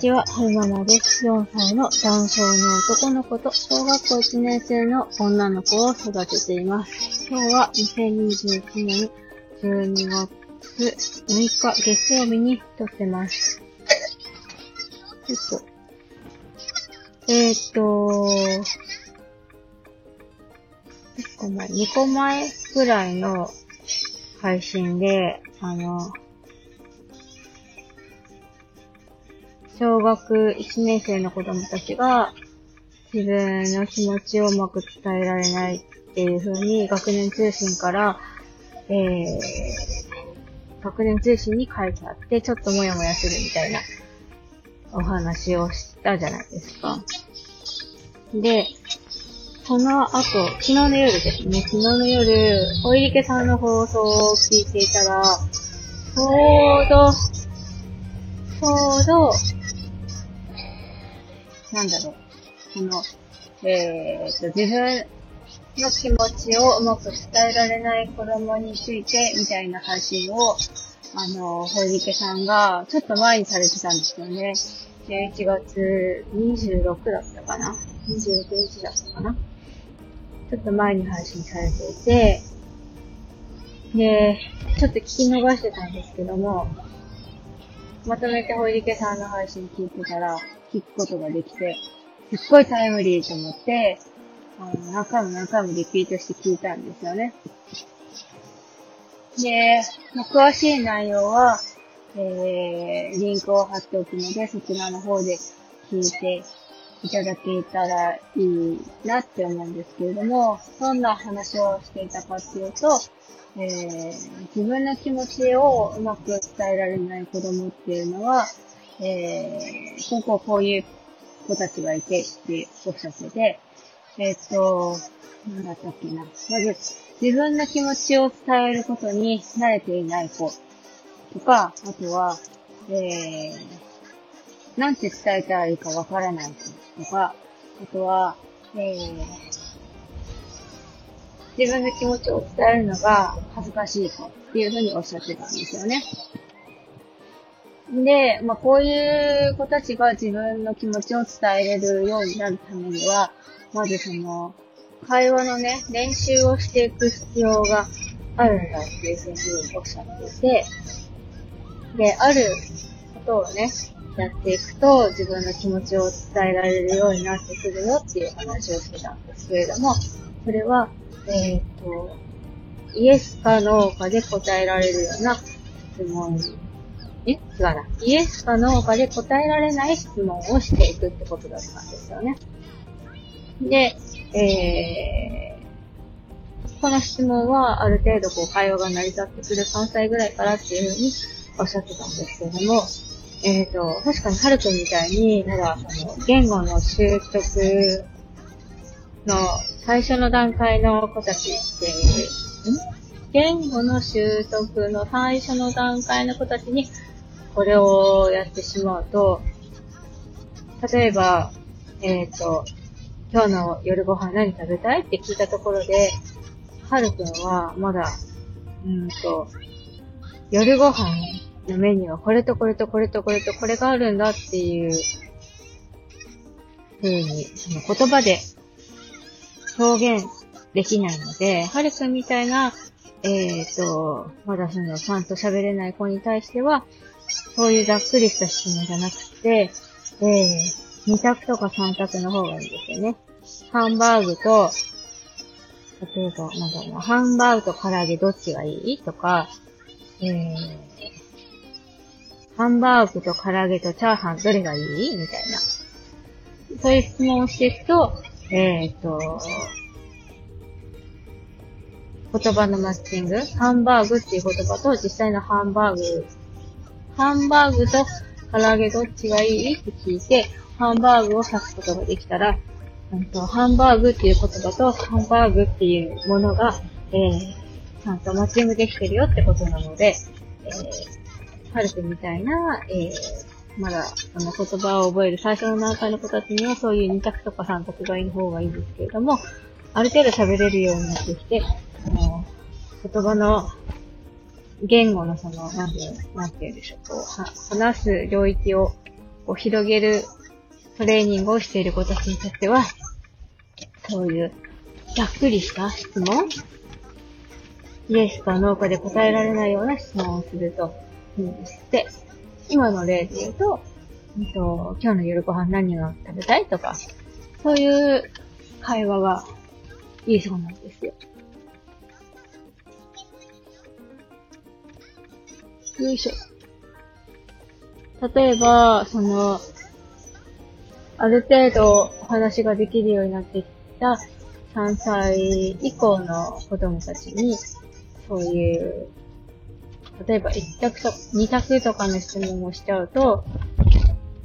ちは、はるままです。4歳の男性の男の子と小学校1年生の女の子を育てています。今日は2021年12月6日月曜日に撮ってます。ちょっと、えー、っと、1個前、2個前ぐらいの配信で、あの、小学1年生の子供たちが自分の気持ちをうまく伝えられないっていう風に学年通信から、えー、学年通信に書いてあって、ちょっともやもやするみたいなお話をしたじゃないですか。で、その後、昨日の夜ですね、昨日の夜、おいりけさんの放送を聞いていたら、ちょうど、ちょうど、なんだろう、その、えー、と、自分の気持ちをうまく伝えられない子供について、みたいな配信を、あの、ほいけさんが、ちょっと前にされてたんですよね。11月26だったかな ?26 日だったかなちょっと前に配信されていて、で、ちょっと聞き逃してたんですけども、まとめてほいりけさんの配信聞いてたら、聞くことができて、すっごいタイムリーと思って、あの、何回も何回もリピートして聞いたんですよね。で、詳しい内容は、えー、リンクを貼っておくので、そちらの方で聞いていただけたらいいなって思うんですけれども、どんな話をしていたかっていうと、えー、自分の気持ちをうまく伝えられない子供っていうのは、えー、こうこうこういう子たちがいてっておっしゃってて、えっ、と、なんだったっけな。まず、自分の気持ちを伝えることに慣れていない子とか、あとは、えー、なんて伝えたらいいかわからない子とか、あとは、えー、自分の気持ちを伝えるのが恥ずかしい子っていうふうにおっしゃってたんですよね。で、まあ、こういう子たちが自分の気持ちを伝えれるようになるためには、まずその、会話のね、練習をしていく必要があるんだっていうふうにおっしゃっていて、で、あることをね、やっていくと自分の気持ちを伝えられるようになってくるよっていう話をしてたんですけれども、それは、えっ、と、イエスかノーかで答えられるような質問え違うな。イエスかノーかで答えられない質問をしていくってことだったんですよね。で、えー、この質問はある程度こう会話が成り立ってくる3歳ぐらいからっていうふうにおっしゃってたんですけれども、えっ、と、確かにハルくんみたいに、まだその言語の習得の最初の段階の子たちっていう、ん？言語の習得の最初の段階の子たちにこれをやってしまうと、例えば、えっ、と、今日の夜ご飯何食べたいって聞いたところで、はるくんはまだ、うんと、夜ご飯のメニューはこれとこれとこれとこれとこれがあるんだっていう風に、その言葉で表現できないので、はるくんみたいな、えっ、と、まだその、ちゃんと喋れない子に対しては、そういうざっくりした質問じゃなくて、えー、2択とか3択の方がいいんですよね。ハンバーグと、例えば、なんだろうな、ハンバーグと唐揚げどっちがいいとか、えー、ハンバーグと唐揚げとチャーハンどれがいいみたいな。そういう質問をしていくと、えっ、と、言葉のマッチング、ハンバーグっていう言葉と実際のハンバーグ、ハンバーグと唐揚げどっちがいい？って聞いて、ハンバーグを指すことができたら、うんとハンバーグっていう言葉とハンバーグっていうものが、えー、ちゃんとマッチングできてるよってことなので、えー、ハルくんみたいな、えー、まだ、その言葉を覚える最初の段階の子たちにはそういう2択とか3択がいい方がいいんですけれども、ある程度喋れるようになってきて、あの言葉の言語のその、なんていう、なんていうでしょう、こう、話す領域を、こう広げるトレーニングをしている子たちにとっては、そういうざっくりした質問イエスかノーかで答えられないような質問をするといいんですって。今の例で言うと、えっと、今日の夜ご飯何を食べたいとか、そういう会話がいいそうなんですよ。よいしょ。例えば、その、ある程度お話ができるようになってきた3歳以降の子供たちに、そういう、例えば1択と、2択とかの質問をしちゃうと、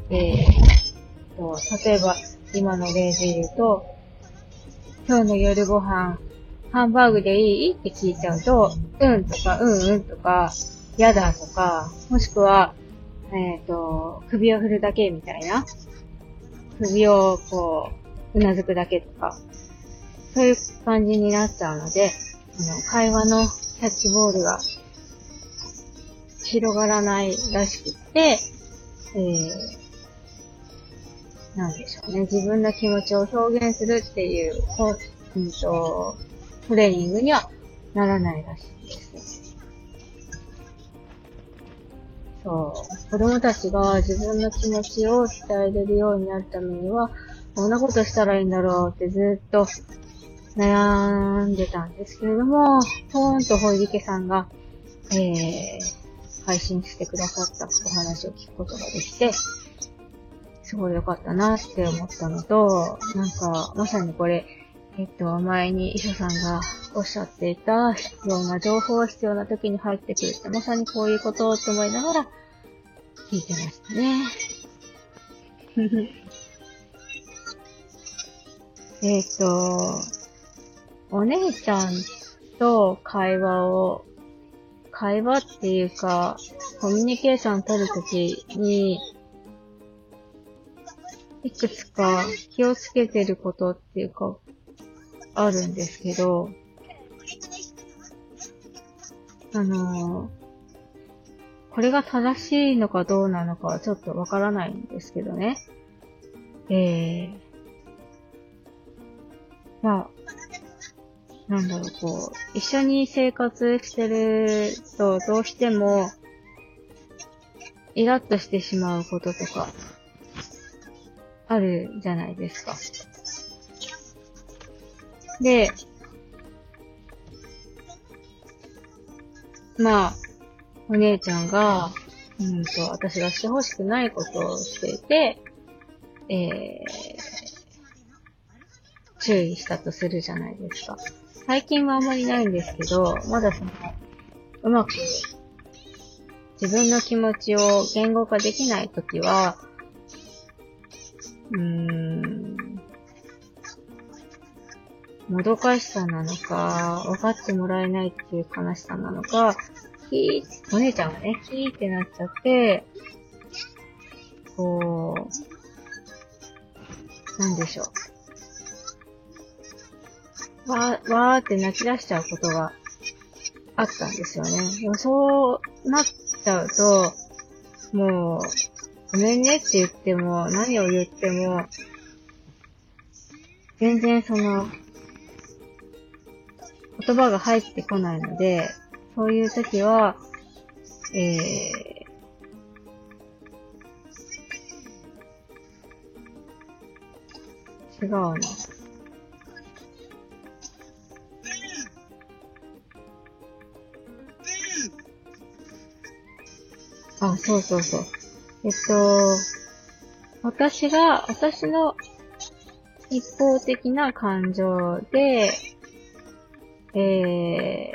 えー、と、例えば今の例で言うと、今日の夜ご飯、ハンバーグでいい？って聞いちゃうと、うんとか、うんうんとか、やだとか、もしくは、えっ、ー、と、首を振るだけみたいな。首をこう、うなずくだけとか、そういう感じになっちゃうので、あの、会話のキャッチボールが広がらないらしくて、えー、なんでしょうね。自分の気持ちを表現するっていう、こう、うんと、トレーニングにはならないらしいです。そう。子供たちが自分の気持ちを伝えれるようになるためには、どんなことしたらいいんだろうってずっと悩んでたんですけれども、ポーンとほいりけさんが、えー、配信してくださったお話を聞くことができて、すごい良かったなって思ったのと、なんか、まさにこれ、えっと、前に医者さんがおっしゃっていた必要な情報が必要な時に入ってくるって、まさにこういうことをと思いながら聞いてましたね。えっと、お姉ちゃんと会話を、会話っていうか、コミュニケーション取るときに、いくつか気をつけてることっていうか、あるんですけど、あのこれが正しいのかどうなのかはちょっとわからないんですけどね。えー、まあ、なんだろう、こう、一緒に生活してると、どうしても、イラッとしてしまうこととか、あるじゃないですか。で、まあ、お姉ちゃんが、うんと、私がしてほしくないことをしていて、えー、注意したとするじゃないですか。最近はあんまりないんですけど、まだその、うまく自分の気持ちを言語化できないときは、うーん、もどかしさなのか、分かってもらえないっていう悲しさなのか、ひー、お姉ちゃんがね、ひーってなっちゃって、こう、なんでしょう。わー、わーって泣き出しちゃうことがあったんですよね。でもそうなっちゃうと、もう、ごめんねって言っても、何を言っても、全然その、言葉が入ってこないので、そういう時は、えー、違うな。あ、そうそうそう。えっと、私が、私の一方的な感情で、え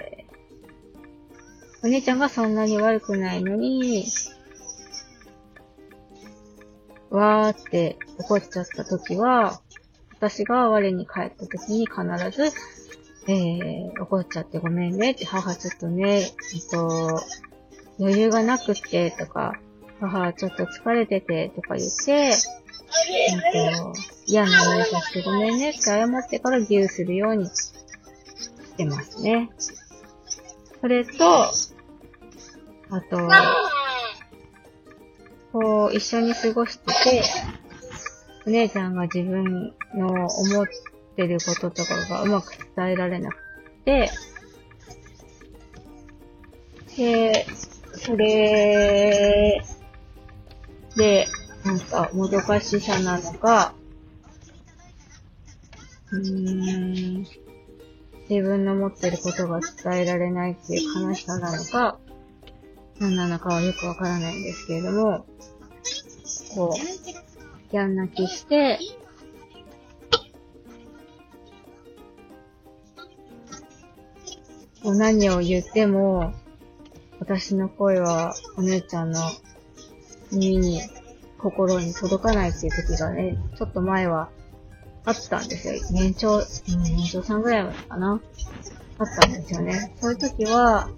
ー、お姉ちゃんがそんなに悪くないのに、わーって怒っちゃった時は、私が我に帰った時に必ず、えー、怒っちゃってごめんねって、母ちょっとね、えっと、余裕がなくって、とか、母ちょっと疲れてて、とか言って、えっと、嫌な思いさせてごめんねって謝ってから牛するようにてますね。それと、あと、こう、一緒に過ごしてて、お姉ちゃんが自分の思ってることとかがうまく伝えられなくて、で、それで、なんか、もどかしさなのか、うーん、自分の持ってることが伝えられないっていう悲しさなのか、何なのかはよくわからないんですけれども、こう、やん泣きして、もう何を言っても、私の声はお姉ちゃんの耳に、心に届かないっていう時がね、ちょっと前はあったんですよ。年長、うん、年長さんぐらいまでかな。あったんですよね。そういう時は、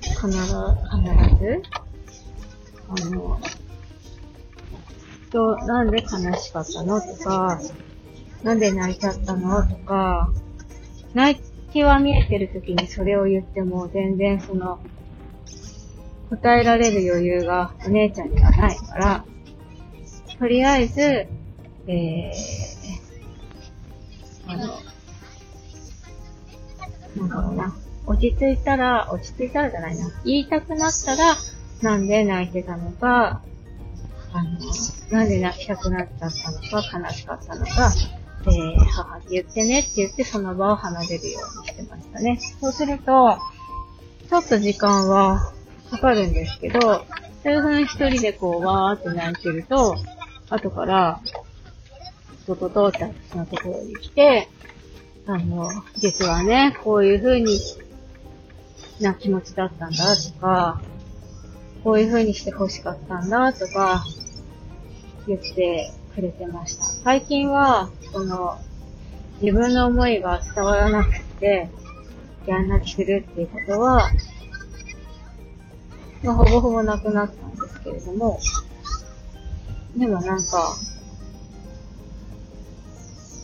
必ず、必ず、あの、と、なんで悲しかったのとか、なんで泣いちゃったのとか、泣きは見えてる時にそれを言っても全然その、答えられる余裕がお姉ちゃんにはないから、とりあえず、えー、あの、なんだろうな。落ち着いたら、落ち着いたらじゃないな。言いたくなったら、なんで泣いてたのか、あの、なんで泣きたくなっちゃったのか、悲しかったのか、えー、母って言ってねって言ってその場を離れるようにしてましたね。そうすると、ちょっと時間はかかるんですけど、そういう風に一人でこう、わーって泣いてると、後から、とととって私のところに来て、あの、実はね、こういう風にな気持ちだったんだとか、こういう風にして欲しかったんだとか、言ってくれてました。最近は、その、自分の思いが伝わらなくて、やん泣きするっていうことは、まあ、ほぼほぼなくなったんですけれども、でもなんか、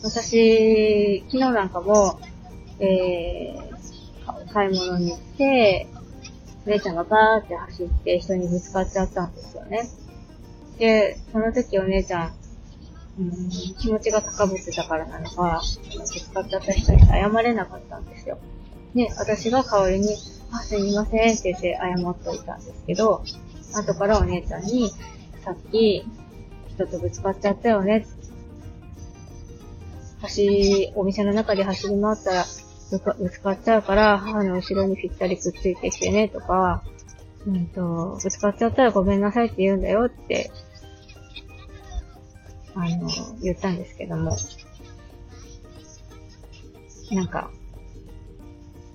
私、昨日なんかも、えー、買い物に行って、姉ちゃんがバーって走って人にぶつかっちゃったんですよね。で、その時お姉ちゃん、うん、気持ちが高ぶってたからなのか、ぶつかっちゃった人に謝れなかったんですよ。で、私が代わりに、あ、すみませんって言って謝っといたんですけど、後からお姉ちゃんに、さっき、人とぶつかっちゃったよね。走、お店の中で走り回ったらぶつかっちゃうから、母の後ろにぴったりくっついてきてね、とか、うんと、ぶつかっちゃったらごめんなさいって言うんだよって、あの、言ったんですけども、なんか、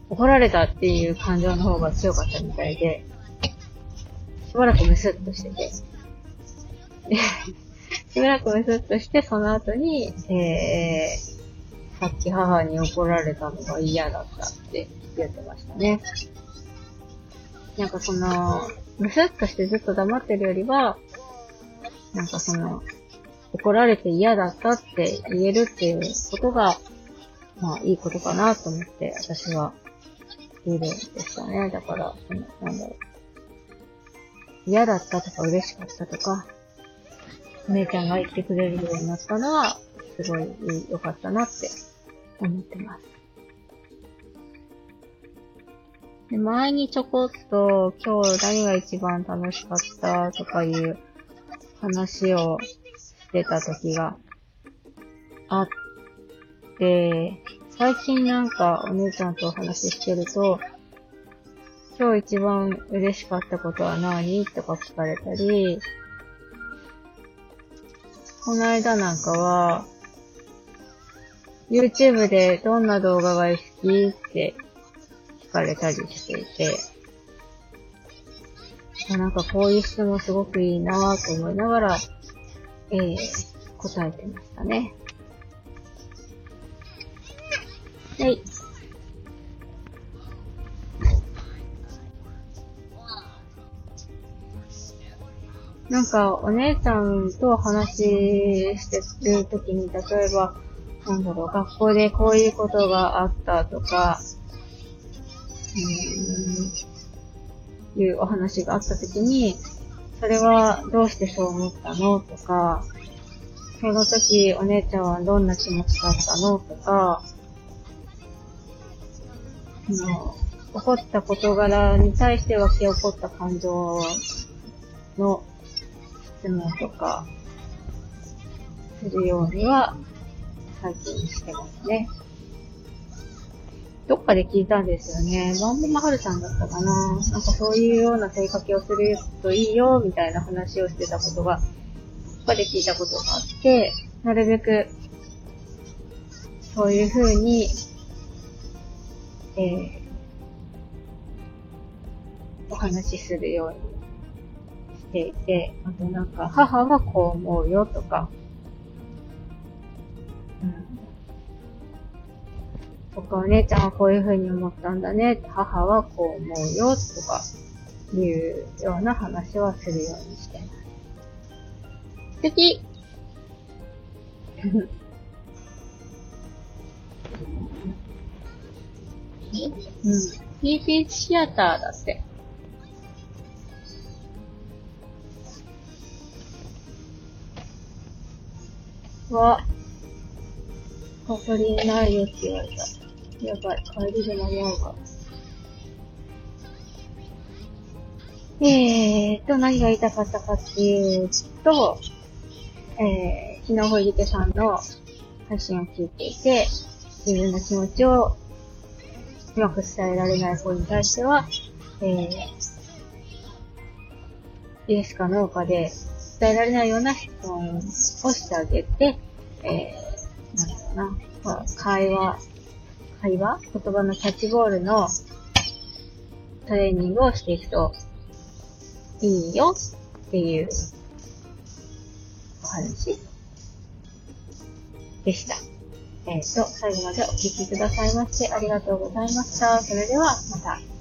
怒られたっていう感情の方が強かったみたいで、しばらくムスッとしてて、しばらくムスッとして、その後に、えー、さっき母に怒られたのが嫌だったって言ってましたね。なんかその、ムスッとしてずっと黙ってるよりは、なんかその、怒られて嫌だったって言えるっていうことが、まあいいことかなと思って私は言えるんですよね。だから、その、なんだろう。嫌だったとか嬉しかったとか、お姉ちゃんが言ってくれるようになったのは、すごい良かったなって思ってます。で前にちょこっと今日何が一番楽しかったとかいう話をしてた時があって、最近なんかお姉ちゃんとお話ししてると、今日一番嬉しかったことは何とか聞かれたり、この間なんかは、YouTube でどんな動画が好きって聞かれたりしていて、なんかこういう質問すごくいいなぁと思いながら、えー、答えてましたね。はい。なんか、お姉ちゃんと話してるときに、例えば、なんだろう、学校でこういうことがあったとか、うん、いうお話があった時に、それはどうしてそう思ったのとか、その時お姉ちゃんはどんな気持ちだったのとか、の起こった事柄に対して湧き起こった感情の質問とか、するようには、最近してますね。どっかで聞いたんですよね。バンボマハルさんだったかななんかそういうような問いかけをするといいよ、みたいな話をしてたことが、どっかで聞いたことがあって、なるべく、そういう風に、えー、お話しするようにていて、あとなんか、母はこう思うよとか、うん。とか、お姉ちゃんはこういう風に思ったんだね、母はこう思うよとか、いうような話はするようにしてます。素敵 うん。TP シアターだって。わ、ガソリンないよって言われた。やばい、帰りで間に合うか。えーと、何が言いたかったかっていうと、えー、日野堀池さんの配信を聞いていて、自分の気持ちをうまく伝えられない方に対しては、えー、イエスかノーかで伝えられないような質問をしてあげて、えー、なんだろうな、まあ、会話、会話言葉のキャッチボールのトレーニングをしていくといいよっていうお話でした。えっ、ー、と、最後までお聴きくださいましてありがとうございました。それではまた。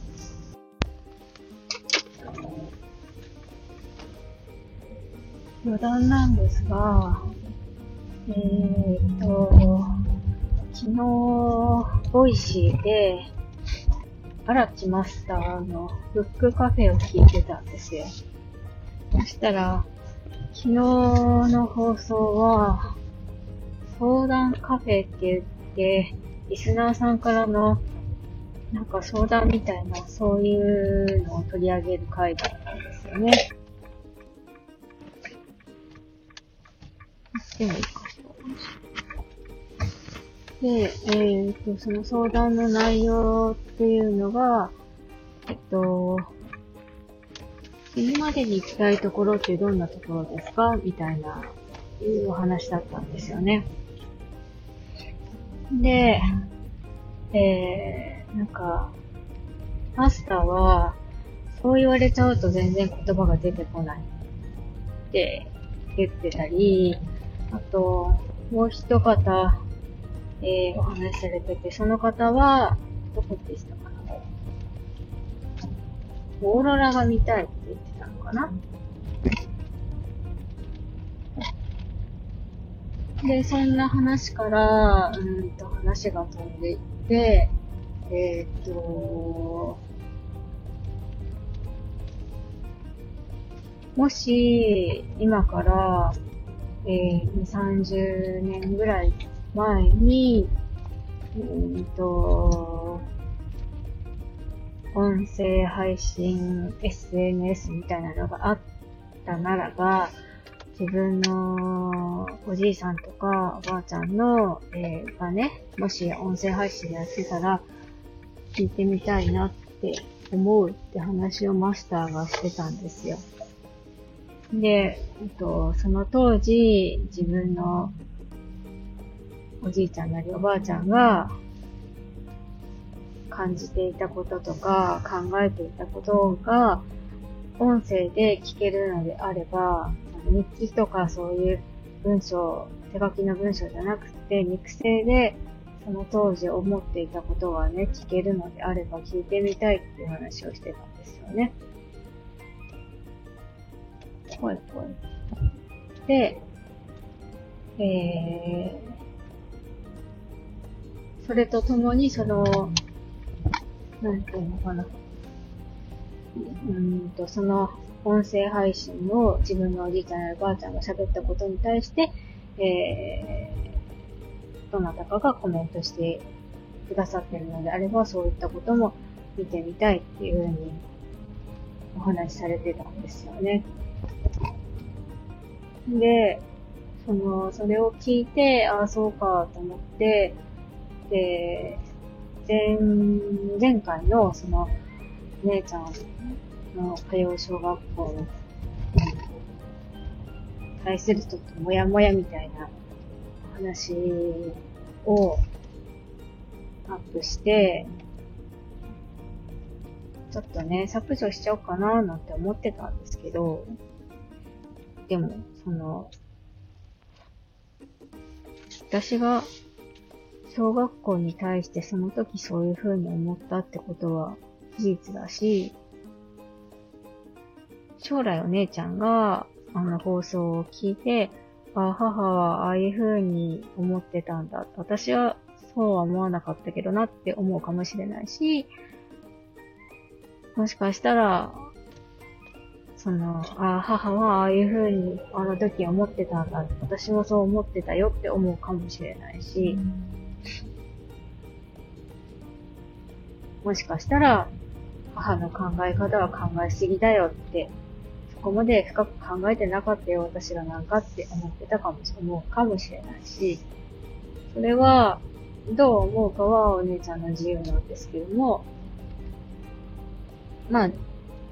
余談なんですが、えー、っと、昨日、ボイシーで、荒木マスターのブックカフェを聞いてたんですよ。そしたら、昨日の放送は、相談カフェって言って、リスナーさんからの、なんか相談みたいな、そういうのを取り上げる回だったんですよね。でで、えー、と、その相談の内容っていうのが、えっと、今までに行きたいところってどんなところですか？みたいな、いうお話だったんですよね。で、えー、なんか、マスターは、そう言われちゃうと全然言葉が出てこないって言ってたり、あと、もう一方、えー、お話しされてて、その方は、どこでしたかな？オーロラが見たいって言ってたのかな？で、そんな話から、うんと話が飛んでいって、えー、っと、もし、今から、えー、30年ぐらい前に、うんと、音声配信、SNS みたいなのがあったならば、自分のおじいさんとかおばあちゃんの、えー、がね、もし音声配信やってたら、聞いてみたいなって思うって話をマスターがしてたんですよ。で、えっと、その当時、自分のおじいちゃんなりおばあちゃんが感じていたこととか考えていたことが音声で聞けるのであれば、日記とかそういう文章、手書きの文章じゃなくて、肉声でその当時思っていたことがね、聞けるのであれば聞いてみたいっていう話をしてたんですよね。ほいほい。で、えー、それとともに、その、なんていうのかな。うんと、その音声配信を自分のおじいちゃんやおばあちゃんが喋ったことに対して、えー、どなたかがコメントしてくださってるのであれば、そういったことも見てみたいっていうふうにお話しされてたんですよね。で、その、それを聞いて、ああ、そうか、と思って、で、前、前回の、その、姉ちゃんの通う小学校に対するちょっともやもやみたいな話をアップして、ちょっとね、削除しちゃおうかななんて思ってたんですけど、でも、その、私が小学校に対してその時そういう風に思ったってことは事実だし、将来お姉ちゃんがあの放送を聞いて、あ母はああいう風に思ってたんだ。私はそうは思わなかったけどなって思うかもしれないし、もしかしたら、その、あ母はああいう風にあの時思ってたんだ。私もそう思ってたよって思うかもしれないし、もしかしたら、母の考え方は考えすぎだよって、そこまで深く考えてなかったよ、私がなんかって思ってたかもしれ思うかもしれないし、それは、どう思うかはお姉ちゃんの自由なんですけども、まあ、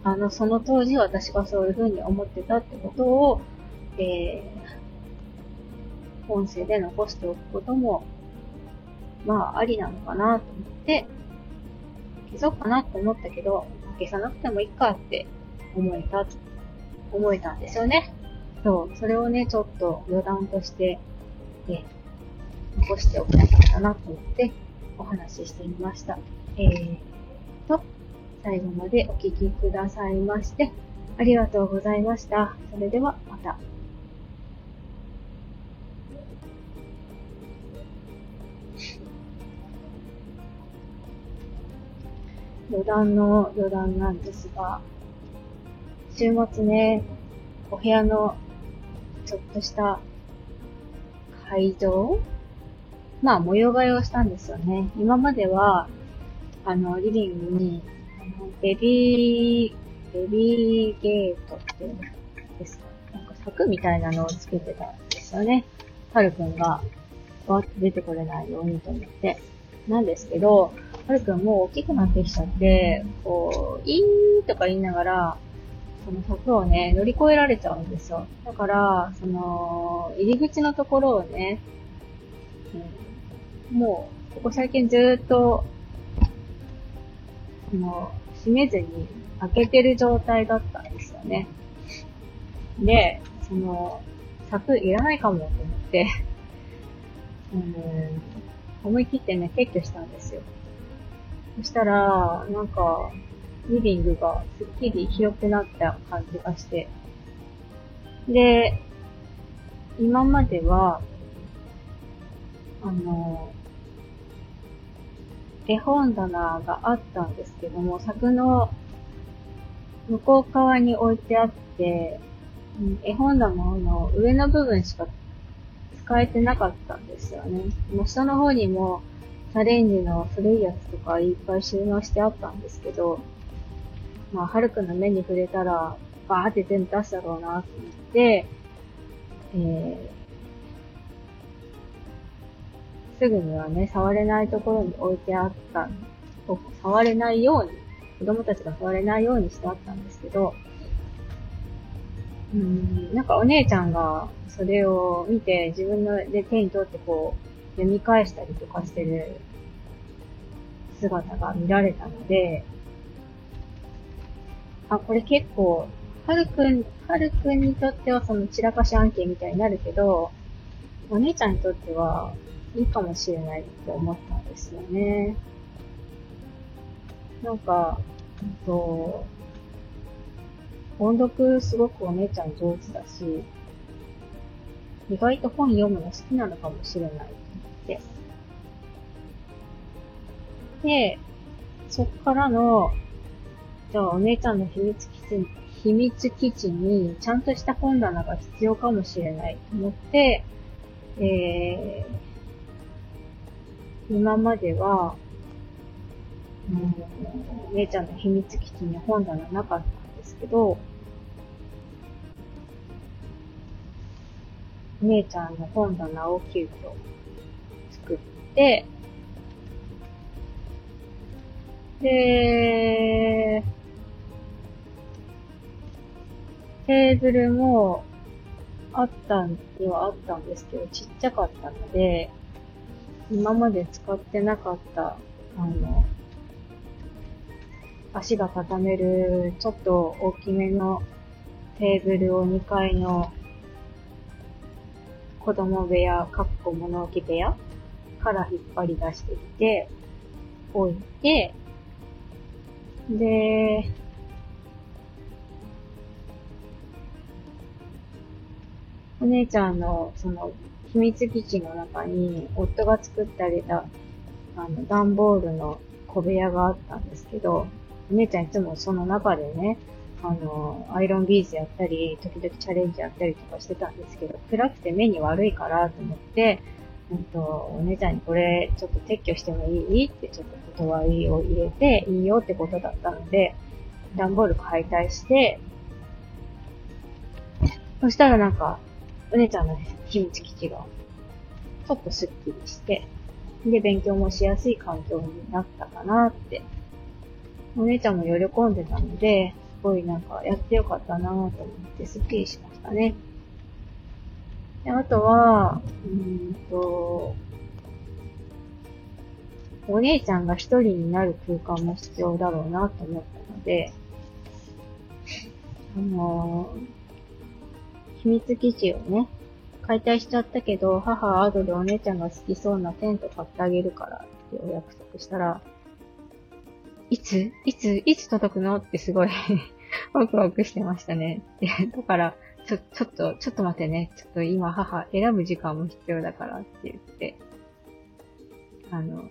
あの、その当時私がそういうふうに思ってたってことを、えー、音声で残しておくことも、まあ、ありなのかなと思って、消そうかなと思ったけど、消さなくてもいいかって思えた、思えたんですよね。そう、それをね、ちょっと余談として、え残しておきたかったなと思ってお話ししてみました。えーと、最後までお聴きくださいまして、ありがとうございました。それではまた。余談の余談なんですが、週末ね、お部屋のちょっとした会場まあ、模様替えをしたんですよね。今までは、あの、リビングに、ベビー、ベビーゲートっていうんですか。なんか柵みたいなのをつけてたんですよね。はるくんが、わーって出てこれないようにと思って。なんですけど、はるくんもう大きくなってきちゃって、こう、いーとか言いながら、その柵をね、乗り越えられちゃうんですよ。だから、その、入り口のところをね、うんもう、ここ最近ずっと、もう、閉めずに開けてる状態だったんですよね。で、その、柵いらないかもと思って、うん、思い切ってね、撤去したんですよ。そしたら、なんか、リビングがすっきり広くなった感じがして。で、今までは、あの、絵本棚があったんですけども、柵の向こう側に置いてあって、絵本棚の上の部分しか使えてなかったんですよね。もう下の方にもチャレンジの古いやつとかいっぱい収納してあったんですけど、まあ、はるくんの目に触れたら、バーって全部出したろうなと思って、えすぐにはね、触れないところに置いてあった、触れないように、子供たちが触れないようにしてあったんですけど、うん、なんかお姉ちゃんがそれを見て自分ので手に取ってこう読み返したりとかしてる姿が見られたので、あ、これ結構、はるくん、はるくんにとってはその散らかし案件みたいになるけど、お姉ちゃんにとってはいいかもしれないって思ったんですよね。なんか、えっと、音読すごくお姉ちゃん上手だし、意外と本読むの好きなのかもしれないって。で、そっからのじゃあお姉ちゃんの秘密基地、秘密基地にちゃんとした本棚が必要かもしれないと思って、えー、今までは、うん、姉ちゃんの秘密基地に本棚なかったんですけど、姉ちゃんの本棚を急遽作って、で、テーブルもあったんではあったんですけど、ちっちゃかったので、今まで使ってなかった、あの、足が畳める、ちょっと大きめのテーブルを2階の子供部屋、かっこ物置部屋から引っ張り出してきて、置いて、で、お姉ちゃんの、その、秘密基地の中に、夫が作ってあげた、あの、段ボールの小部屋があったんですけど、お姉ちゃんいつもその中でね、あの、アイロンビーズやったり、時々チャレンジやったりとかしてたんですけど、暗くて目に悪いからと思って、うんと、お姉ちゃんにこれちょっと撤去してもいい？ってちょっと断りを入れて、いいよってことだったので、段ボール解体して、そしたらなんか、お姉ちゃんの秘密基地が、ちょっとスッキリして、で、勉強もしやすい環境になったかなって。お姉ちゃんも喜んでたので、すごいなんかやってよかったなと思ってスッキリしましたね。であとは、うんと、お姉ちゃんが一人になる空間も必要だろうなと思ったので、あのー、秘密基地をね、解体しちゃったけど、母は後でお姉ちゃんが好きそうなテント買ってあげるからってお約束したら、いつ？いつ？いつ届くの？ってすごい ワクワクしてましたね。だから、ちょ、ちょっと、ちょっと待ってね。ちょっと今母選ぶ時間も必要だからって言って、あの、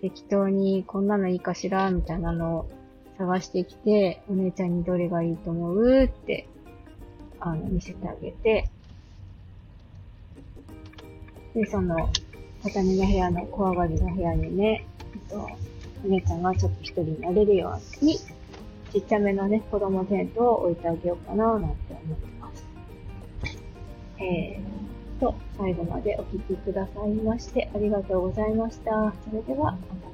適当にこんなのいいかしら？みたいなのを探してきて、お姉ちゃんにどれがいいと思う？って、あの、見せてあげて、で、その、畳の部屋の小上がりの部屋にね、えっと、お姉ちゃんがちょっと一人になれるように、ちっちゃめのね、子供テントを置いてあげようかな、なんて思ってます。えーと、最後までお聴きくださいましてありがとうございました。それでは、また。